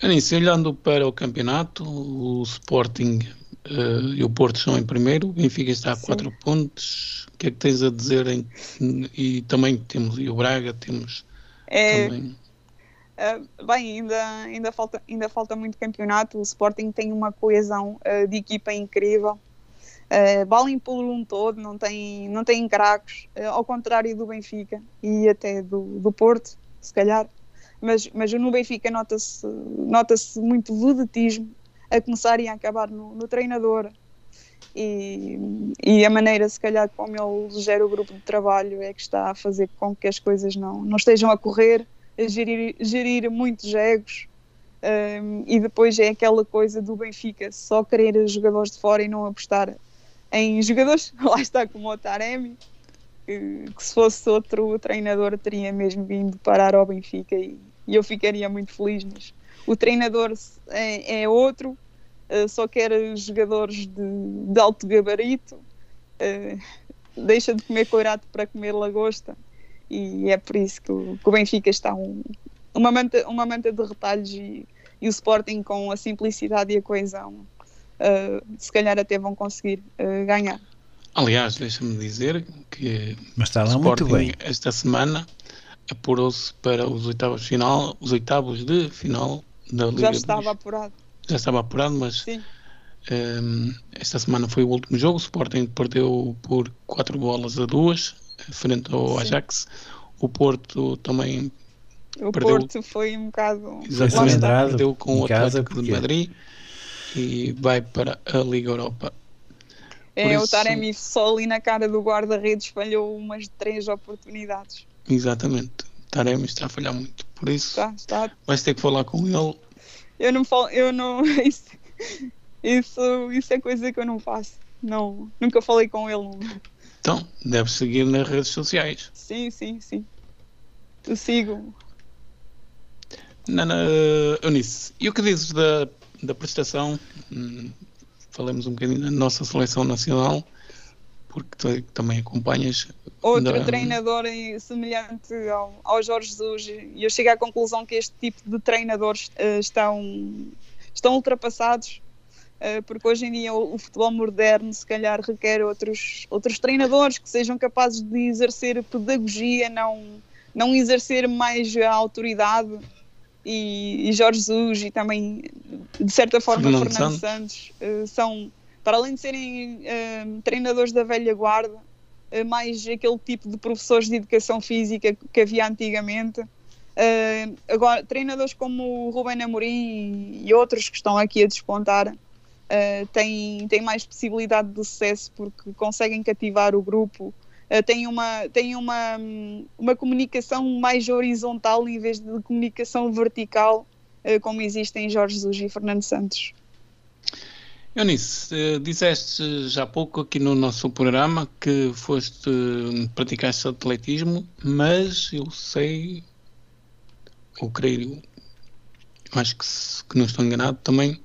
Anísio, olhando para o campeonato, o Sporting uh, e o Porto estão em primeiro, o Benfica está a 4 pontos. O que é que tens a dizer? Em, e também temos e o Braga, temos é, também. Uh, bem, ainda, ainda, falta, ainda falta muito campeonato. O Sporting tem uma coesão uh, de equipa incrível. Uh, balem por um todo, não tem, não tem uh, ao contrário do Benfica e até do, do Porto, se calhar. Mas, mas no Benfica nota-se nota muito vedetismo a começar e a acabar no, no treinador. E, e, a maneira, se calhar, como ele gera o grupo de trabalho é que está a fazer com que as coisas não, não estejam a correr, a gerir, gerir muitos egos. Um, e depois é aquela coisa do Benfica só querer jogadores de fora e não apostar em jogadores, *laughs* lá está como o Taremi, que, que, se fosse outro treinador teria mesmo vindo parar ao Benfica e, e eu ficaria muito feliz, mas o treinador é, é outro, uh, só quer jogadores de, de alto gabarito, uh, deixa de comer coirato para comer lagosta e é por isso que o, que o Benfica está um, uma, manta, uma manta de retalhos e, e o Sporting com a simplicidade e a coesão uh, se calhar até vão conseguir ganhar. Aliás, deixa-me dizer que Mas está lá Sporting muito bem. esta semana apurou-se para os oitavos final, os oitavos de final da Liga. Já estava apurado. Já estava apurado, mas um, ehm, esta semana foi o último jogo. O Sporting perdeu por 4 bolas a 2 frente ao Sim. Ajax. O Porto também o perdeu. Porto foi um bocado exatamente perdeu com o Atlético de Madrid e vai para a Liga Europa. É, isso... o Taremi só ali na cara do guarda-redes falhou umas três oportunidades. Exatamente. Taremi está a falhar muito. Por isso, está, está. vais ter que falar com ele. Eu não falo, eu não. *laughs* Isso, isso, isso é coisa que eu não faço. Não, nunca falei com ele. Então, deve seguir nas redes sociais. Sim, sim, sim. Eu sigo. Nana Eunice, e o que dizes da, da prestação? Hum, falemos um bocadinho da nossa seleção nacional porque também acompanhas. Outro da... treinador semelhante ao, ao Jorge Jesus, e eu chego à conclusão que este tipo de treinadores uh, estão, estão ultrapassados, uh, porque hoje em dia o, o, futebol moderno se calhar requer outros, outros treinadores que sejam capazes de exercer pedagogia, não, não exercer mais a autoridade. E, e Jorge Jesus e também, de certa forma, Fernando, Fernando Santos, Santos uh, são para além de serem uh, treinadores da velha guarda, uh, mais aquele tipo de professores de educação física que havia antigamente. Uh, agora, treinadores como o Rubén Amorim e outros que estão aqui a despontar têm, têm mais possibilidade de sucesso porque conseguem cativar o grupo, têm, uma, têm uma, uma comunicação mais horizontal em vez de comunicação vertical, como existe em Jorge Jesus e Fernando Santos. Eunice, eh, disseste já há pouco aqui no nosso programa que foste praticaste atletismo, mas eu sei, ou creio, acho que, que não estou enganado também,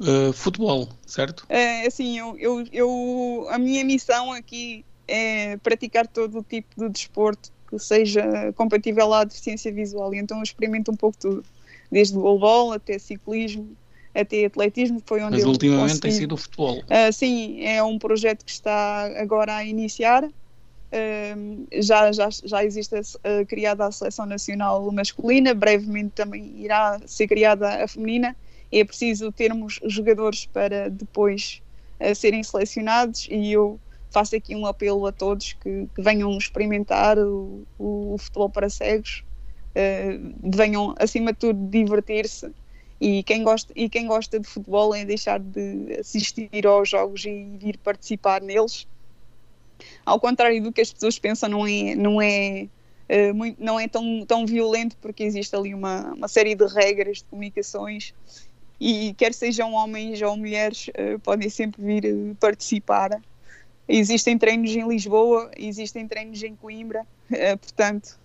uh, futebol, certo? É assim, eu, eu, eu, a minha missão aqui é praticar todo o tipo de desporto que seja compatível à deficiência visual, e então eu experimento um pouco tudo, desde voleibol até ciclismo, até atletismo, foi onde Mas eu ultimamente consegui... tem sido o futebol. Uh, sim, é um projeto que está agora a iniciar. Uh, já, já, já existe uh, criada a seleção nacional masculina, brevemente também irá ser criada a feminina. É preciso termos jogadores para depois a serem selecionados e eu faço aqui um apelo a todos que, que venham experimentar o, o, o, futebol para cegos, uh, venham acima de tudo divertir-se e quem, gosta, e quem gosta de futebol é deixar de assistir aos jogos e vir participar neles. Ao contrário do que as pessoas pensam, não é, não é, muito, não é tão, tão violento porque existe ali uma, uma série de regras de comunicações e quer sejam homens ou mulheres, uh, podem sempre vir uh, participar. Existem treinos em Lisboa, existem treinos em Coimbra, portanto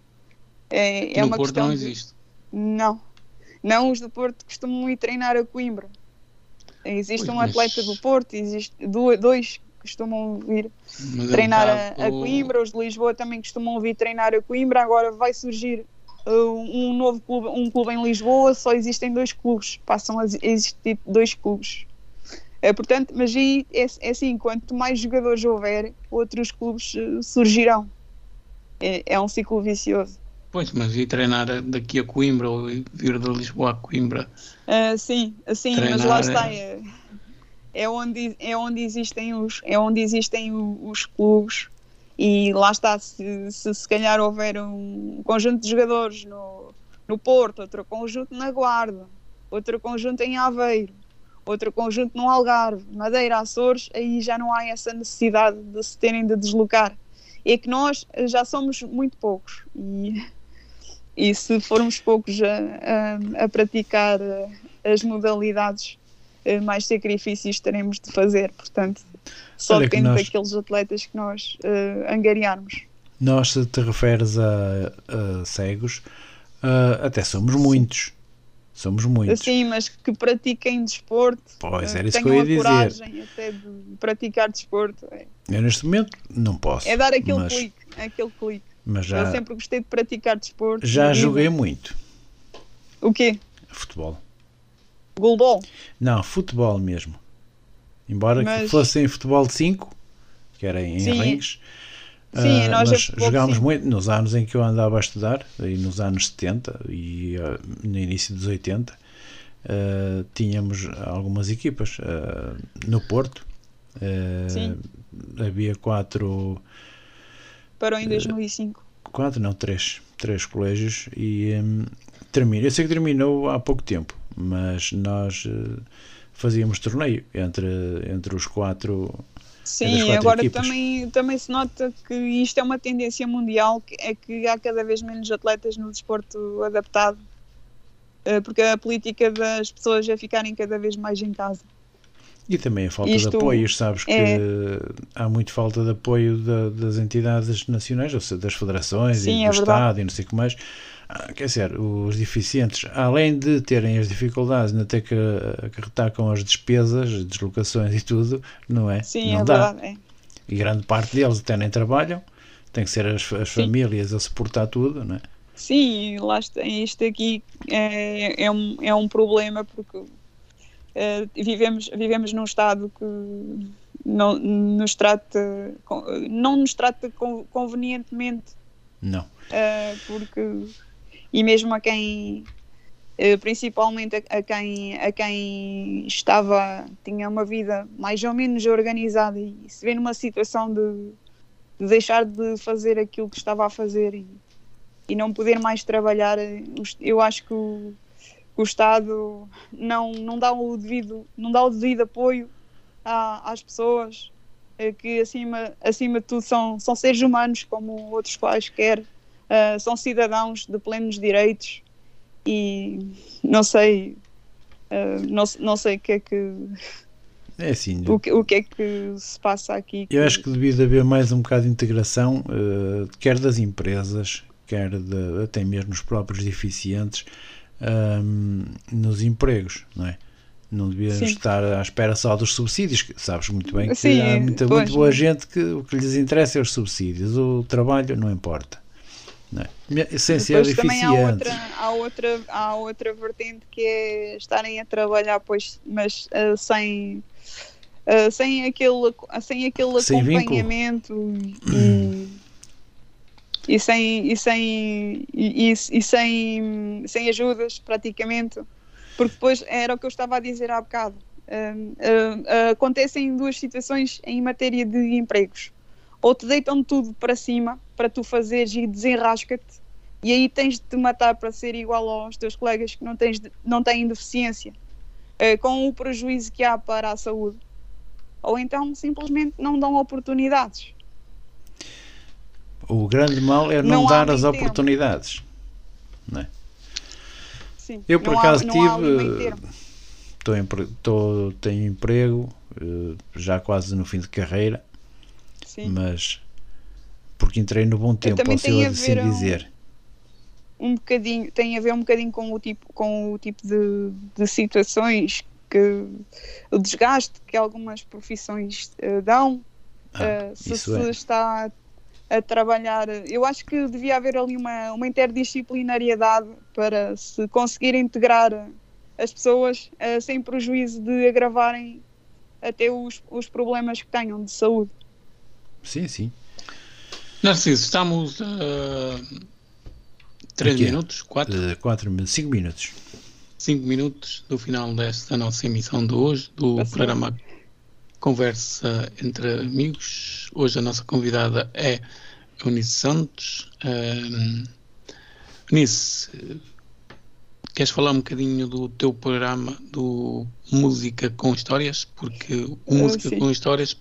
é, é no uma Porto questão. não de... existe. Não, não os do Porto costumam ir treinar a Coimbra. Existe Pois, um mas- atleta do Porto, existe do- dois que costumam vir Mas é treinar a, a Coimbra, os de Lisboa também costumam vir treinar a Coimbra, agora vai surgir uh, um novo clube, um clube em Lisboa, só existem dois clubes, passam a existir dois clubes. É, portanto, mas aí é, é assim, quanto mais jogadores houver, outros clubes uh, surgirão. É, é um ciclo vicioso. Pois, mas ir treinar daqui a Coimbra ou ir vir de Lisboa a Coimbra. Ah, sim, sim, mas Treinar lá é- está. É, é onde, é onde existem, os, é onde existem os clubes e lá está. Se, se se calhar houver um conjunto de jogadores no, no Porto, outro conjunto na Guarda, outro conjunto em Aveiro, outro conjunto no Algarve, Madeira, Açores, aí já não há essa necessidade de se terem de deslocar. É que nós já somos muito poucos e e se formos poucos a, a- a praticar eh, as modalidades, eh, mais sacrifícios teremos de fazer. Portanto, só Olha depende nós- daqueles atletas que nós eh, angariarmos. Nós, se te referes a, a cegos, ah, até somos muitos. Somos muitos. Assim, mas que pratiquem desporto, Pois, era isso que eu ia a dizer. coragem até de praticar desporto. É, Eu neste momento não posso. é dar aquele mas, clique, aquele clique. Mas Eu já, sempre gostei de praticar desporto. já joguei muito O quê? futebol. Goalball? Não, futebol mesmo. Embora que Mas- fosse em futebol de 5, que era em Sim. rings. Sim, ah, nós jogámos cinco. muito nos anos em que eu andava a estudar, aí nos anos 70 e ah, no início dos 80, ah, tínhamos algumas equipas no Porto. havia quatro, Parou em 2005. quatro não, três, três colégios e hum, termina. Eu sei que terminou há pouco tempo, mas nós eh, fazíamos torneio entre, entre os quatro. Sim, agora equipas. também, também se nota que isto é uma tendência mundial, que é que há cada vez menos atletas no desporto adaptado, eh, porque a política das pessoas é ficarem cada vez mais em casa. E também a falta Isto de apoios, sabes que é- há muito falta de apoio da- das entidades nacionais, ou seja, das federações Sim, e é do verdade. Estado e não sei o que mais. Ah, Quer dizer, os deficientes, além de terem as dificuldades, ainda ter que acarretar com as despesas, as deslocações e tudo, não é? Sim, não é dá. verdade. é. E grande parte deles até nem trabalham, tem que ser as, as famílias a suportar tudo, não é? Sim, lá está, isto aqui é, é, um, é um problema porque eh, vivemos, vivemos num Estado que não nos trata, não nos trata con- convenientemente Não. Uh, porque e mesmo a quem uh, principalmente a, a quem a quem estava tinha uma vida mais ou menos organizada e se vê numa situação de, de deixar de fazer aquilo que estava a fazer e, e não poder mais trabalhar eh, eu acho que o, que o Estado não não dá o devido não dá o devido apoio à- às pessoas eh, que acima acima de tudo são são seres humanos como outros quaisquer Uh, são cidadãos de plenos direitos e não sei uh, não, não sei o que é que É assim, o que, o que é que se passa aqui eu acho que devia de haver mais um bocado de integração, eh, quer das empresas, quer de, até mesmo os próprios deficientes, ahm, nos empregos, não é? Não devíamos Sim. estar à espera só dos subsídios, que sabes muito bem que Sim, há muita, pois, muito boa mas- gente que o que lhes interessa é os subsídios, o trabalho não importa. Não é? Sem ser Depois também há outra, há, outra, há outra vertente que é estarem a trabalhar, pois, mas uh, sem, uh, sem aquele, sem aquele Sem vínculo. acompanhamento e, *clears throat* e sem, e, sem, e, e- sem, sem ajudas, praticamente. Porque depois era o que eu estava a dizer há bocado. Uh, uh, acontecem duas situações em matéria de empregos. Ou te deitam tudo para cima para tu fazeres e desenrasca-te, e aí tens de te matar para ser igual aos teus colegas que não, tens de, não têm deficiência, uh, com o prejuízo que há para a saúde. Ou então simplesmente não dão oportunidades. O grande mal é não, não dar as oportunidades. Não é? Sim, Eu por acaso há, tive estou em, estou, tenho emprego eh, já quase no fim de carreira, Sim. mas porque entrei no bom tempo, posso assim dizer. Um, um bocadinho, tem a ver um bocadinho com o tipo, com o tipo de, de situações que o desgaste que algumas profissões uh, dão. Ah, uh, se se é. está a trabalhar. Eu acho que devia haver ali uma, uma interdisciplinariedade para se conseguir integrar as pessoas uh, sem prejuízo de agravarem até os, os problemas que tenham de saúde. Sim, sim. Narciso, estamos a uh, 3 minutos, 4? Uh, 4, 5 minutos. 5 minutos do final desta nossa emissão de hoje, do Passou. programa Conversa entre Amigos. Hoje a nossa convidada é Eunice Santos. Uh, Eunice, Queres falar um bocadinho do teu programa do Música com Histórias? Porque o Música com Histórias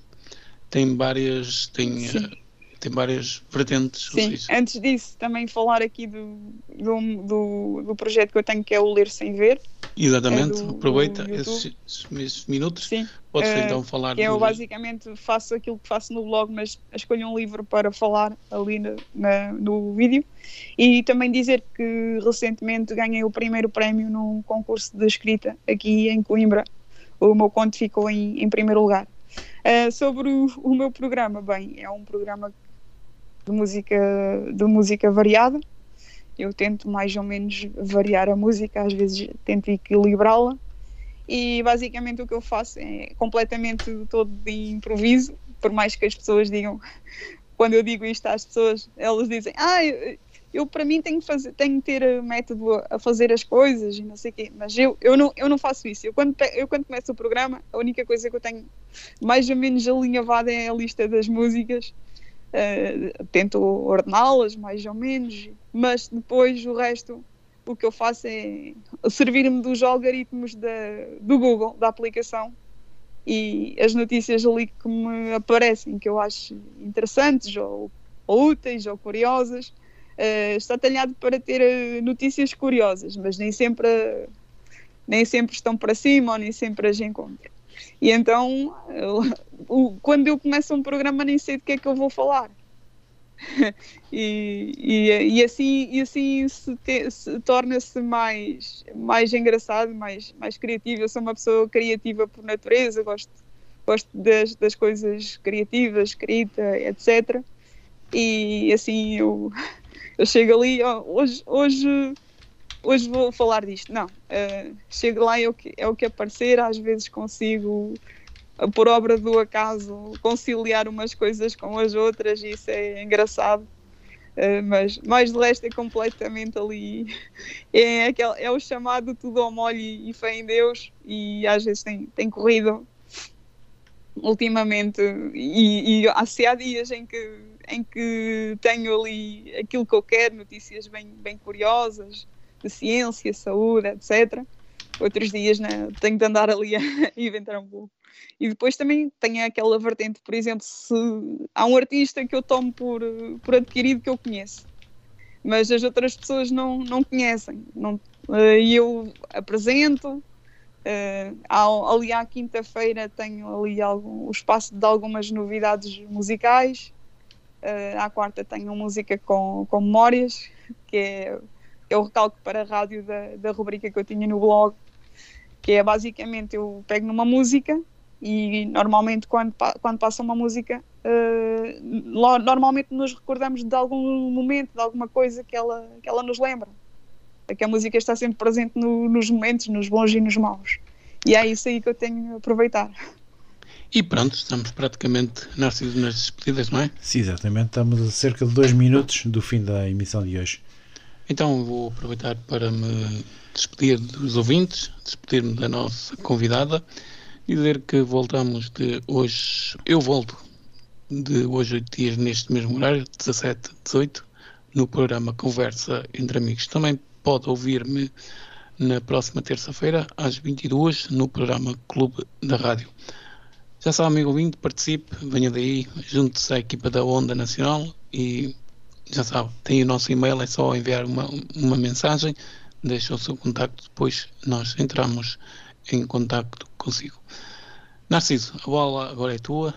tem várias, tem, uh, tem várias vertentes. Sim, antes disso, também falar aqui do, do, do, do, projeto que eu tenho que é o Ler Sem Ver. Exatamente, é do, aproveita esses, esses, minutos. Sim. Podes uh, então falar. Que eu basicamente faço aquilo que faço no blog, mas escolho um livro para falar ali na, na, no vídeo. E também dizer que recentemente ganhei o primeiro prémio num concurso de escrita aqui em Coimbra. O meu conto ficou em, em primeiro lugar. Uh, sobre o, o, meu programa, bem, é um programa de música, de música variada. Eu tento mais ou menos variar a música, às vezes tento equilibrá-la. E basicamente o que eu faço é completamente todo de improviso, por mais que as pessoas digam, *laughs* quando eu digo isto às pessoas, elas dizem, ah, eu, eu para mim tenho que, fazer, tenho que ter método a fazer as coisas e não sei o quê, mas eu, eu, não, eu não faço isso. Eu quando, eu quando começo o programa, a única coisa que eu tenho mais ou menos alinhavada é a lista das músicas Uh, tento ordená-las mais ou menos, mas depois o resto o que eu faço é servir-me dos algoritmos da, do Google, da aplicação, e as notícias ali que me aparecem, que eu acho interessantes ou, ou úteis ou curiosas, uh, está talhado para ter uh, notícias curiosas, mas nem sempre, nem sempre estão para cima ou nem sempre as encontro. E então, eu, quando eu começo um programa, nem sei de que é que eu vou falar. *laughs* e, e, e, assim, e assim se, se torna-se mais, mais engraçado, mais, mais criativo. Eu sou uma pessoa criativa por natureza, gosto, gosto das, das coisas criativas, escrita, etc. E assim eu, *laughs* eu chego ali, hoje, hoje hoje vou falar disto. Não, uh, chego lá e é o, que, é o que aparecer, às vezes consigo, por obra do acaso, conciliar umas coisas com as outras e isso é engraçado. Uh, mas mais de resto é completamente ali *laughs* é, aquele, é o chamado tudo ao molho e, fé em Deus e às vezes tem, tem corrido ultimamente e, e há, há dias em que, em que tenho ali aquilo que eu quero, notícias bem, bem curiosas de ciência, saúde, etc. Outros dias né, tenho de andar ali *laughs* a inventar um pouco. E depois também tem aquela vertente, por exemplo, se há um artista que eu tomo por, por adquirido que eu conheço, mas as outras pessoas não, não conhecem. Não, eh, e eu apresento. Uh, ali à quinta-feira tenho ali algum, o espaço de algumas novidades musicais. Uh, à quarta tenho música com, com memórias, que é é o recalque para a rádio da, da rubrica que eu tinha no blog, que é basicamente eu pego numa música e normalmente quando, quando passa uma música uh, normalmente nos recordamos de algum momento, de alguma coisa que ela, que ela nos lembra. É que a música está sempre presente no, nos momentos, nos bons e nos maus. E é isso aí que eu tenho a aproveitar. E pronto, estamos praticamente nascidos nas despedidas, não é? Sim, exatamente. Estamos a cerca de dois minutos do fim da emissão de hoje. Então vou aproveitar para me despedir dos ouvintes, despedir-me da nossa convidada, Dizer que voltamos de hoje, eu volto de hoje oito dias neste mesmo horário, 17, 18, no programa Conversa entre Amigos. Também pode ouvir-me na próxima terça-feira, às 22 no programa Clube da Rádio. Já sabe, amigo ouvinte, participe, venha daí, junte-se à equipa da Onda Nacional e já sabe, tem o nosso e-mail, é só enviar uma, uma mensagem, deixa o seu contacto, depois nós entramos em contacto consigo. Narciso, a bola agora é tua.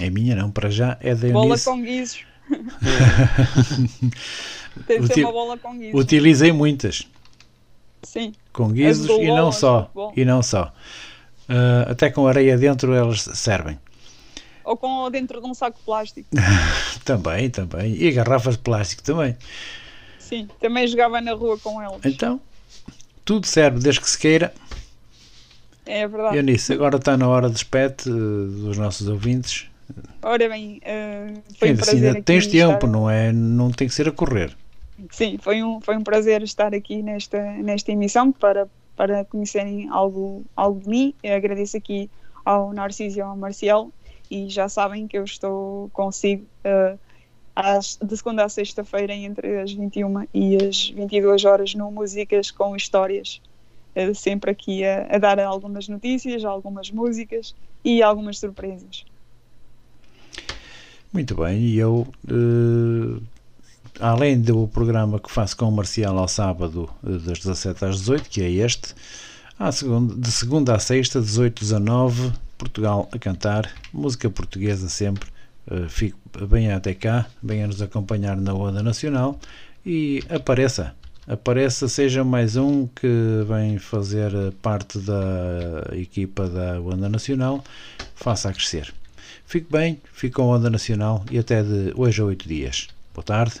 É minha não, para já é da Bola com guizos. *laughs* Tem de ser uma bola com guizos. Utilizei muitas, Sim. com guizos e não só. E não só. Ah, até com areia dentro elas servem. Ou com dentro de um saco de plástico. *laughs* Também, também. E garrafas de plástico também. Sim. Também jogava na rua com eles. Então, tudo serve desde que se queira. É verdade. Eunice, agora está na hora de despete eh, dos nossos ouvintes. Ora bem, eh, foi um Ainda assim, prazer ainda tens tempo, estar- não é? Não tem que ser a correr. Sim, foi um, foi um prazer estar aqui nesta, nesta emissão para, para conhecerem algo, algo de mim. Eu agradeço aqui ao Narciso e ao Marcial e já sabem que eu estou consigo eh, às, de segunda a sexta-feira entre as 21 e as 22 horas no Músicas com Histórias. Eh, sempre aqui a, a dar algumas notícias, algumas músicas e algumas surpresas. Muito bem, e eu, eh, além do programa que faço com o Marcial ao sábado, das 17 às 18, que é este, à segunda, de segunda a sexta, 18 às 19, Portugal a cantar, música portuguesa sempre. Eh, fico bem até cá, venha nos acompanhar na Onda Nacional e apareça. Apareça, seja mais um que vem fazer parte da equipa da Onda Nacional, faça a crescer. Fique bem, fique com a Onda Nacional e até de hoje a oito dias. Boa tarde.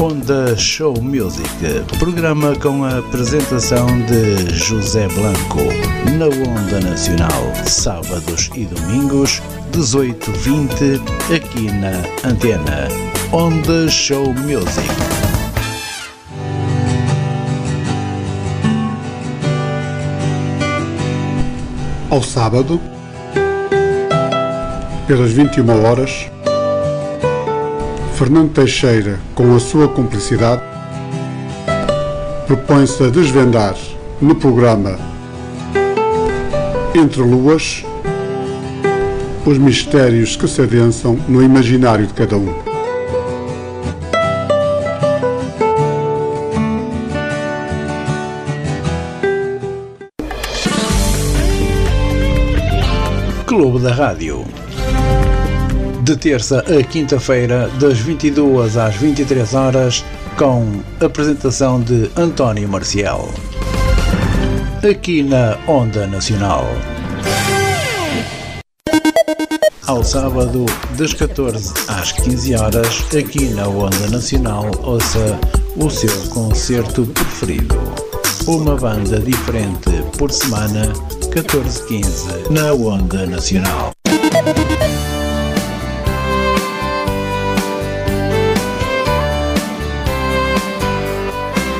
Onda Show Music, programa com a apresentação de José Blanco, na Onda Nacional, sábados e domingos, 18h20, aqui na Antena. Onda Show Music. Ao sábado, pelas 21 horas, Fernando Teixeira, com a sua cumplicidade, propõe-se a desvendar no programa Entre Luas os mistérios que se adensam no imaginário de cada um. Clube da Rádio. De terça a quinta-feira, das 22 às 23 horas, com apresentação de António Marcial. Aqui na Onda Nacional. Ao sábado, das 14 às 15 horas, aqui na Onda Nacional, ouça o seu concerto preferido. Uma banda diferente por semana, 14-15, na Onda Nacional.